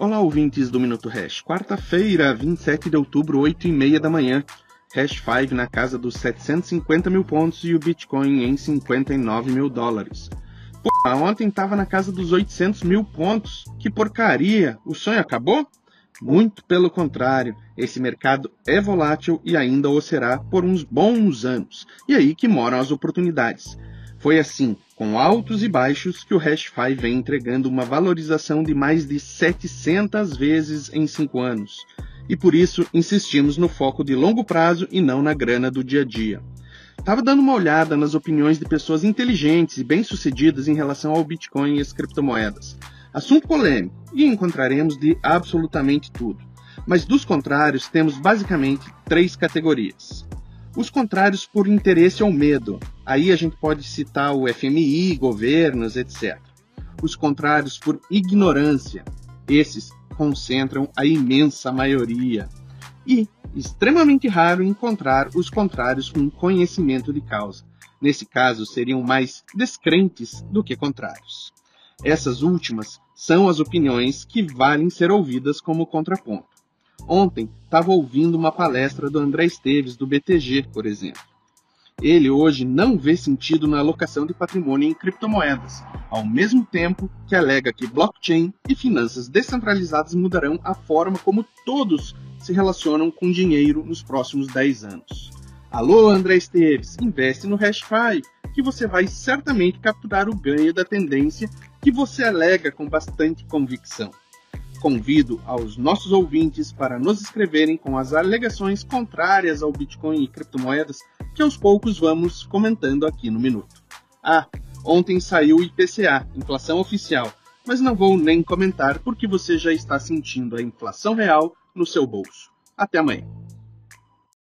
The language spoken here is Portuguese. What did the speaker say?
Olá, ouvintes do Minuto Hash. Quarta-feira, 27 de outubro, 8 e meia da manhã. Hash 5 na casa dos 750 mil pontos e o Bitcoin em 59 mil dólares. Pô, ontem tava na casa dos 800 mil pontos. Que porcaria! O sonho acabou? Muito pelo contrário, esse mercado é volátil e ainda o será por uns bons anos. E aí que moram as oportunidades. Foi assim, com altos e baixos, que o Hash5 vem entregando uma valorização de mais de 700 vezes em 5 anos. E por isso insistimos no foco de longo prazo e não na grana do dia a dia. Estava dando uma olhada nas opiniões de pessoas inteligentes e bem-sucedidas em relação ao Bitcoin e as criptomoedas. Assunto polêmico, e encontraremos de absolutamente tudo. Mas dos contrários, temos basicamente três categorias. Os contrários por interesse ou medo. Aí a gente pode citar o FMI, governos, etc. Os contrários por ignorância. Esses concentram a imensa maioria. E, extremamente raro encontrar os contrários com conhecimento de causa. Nesse caso, seriam mais descrentes do que contrários. Essas últimas são as opiniões que valem ser ouvidas como contraponto. Ontem estava ouvindo uma palestra do André Esteves, do BTG, por exemplo. Ele hoje não vê sentido na alocação de patrimônio em criptomoedas, ao mesmo tempo que alega que blockchain e finanças descentralizadas mudarão a forma como todos se relacionam com dinheiro nos próximos 10 anos. Alô, André Esteves, investe no HashFi, que você vai certamente capturar o ganho da tendência que você alega com bastante convicção. Convido aos nossos ouvintes para nos escreverem com as alegações contrárias ao Bitcoin e criptomoedas que aos poucos vamos comentando aqui no Minuto. Ah, ontem saiu o IPCA, inflação oficial, mas não vou nem comentar porque você já está sentindo a inflação real no seu bolso. Até amanhã.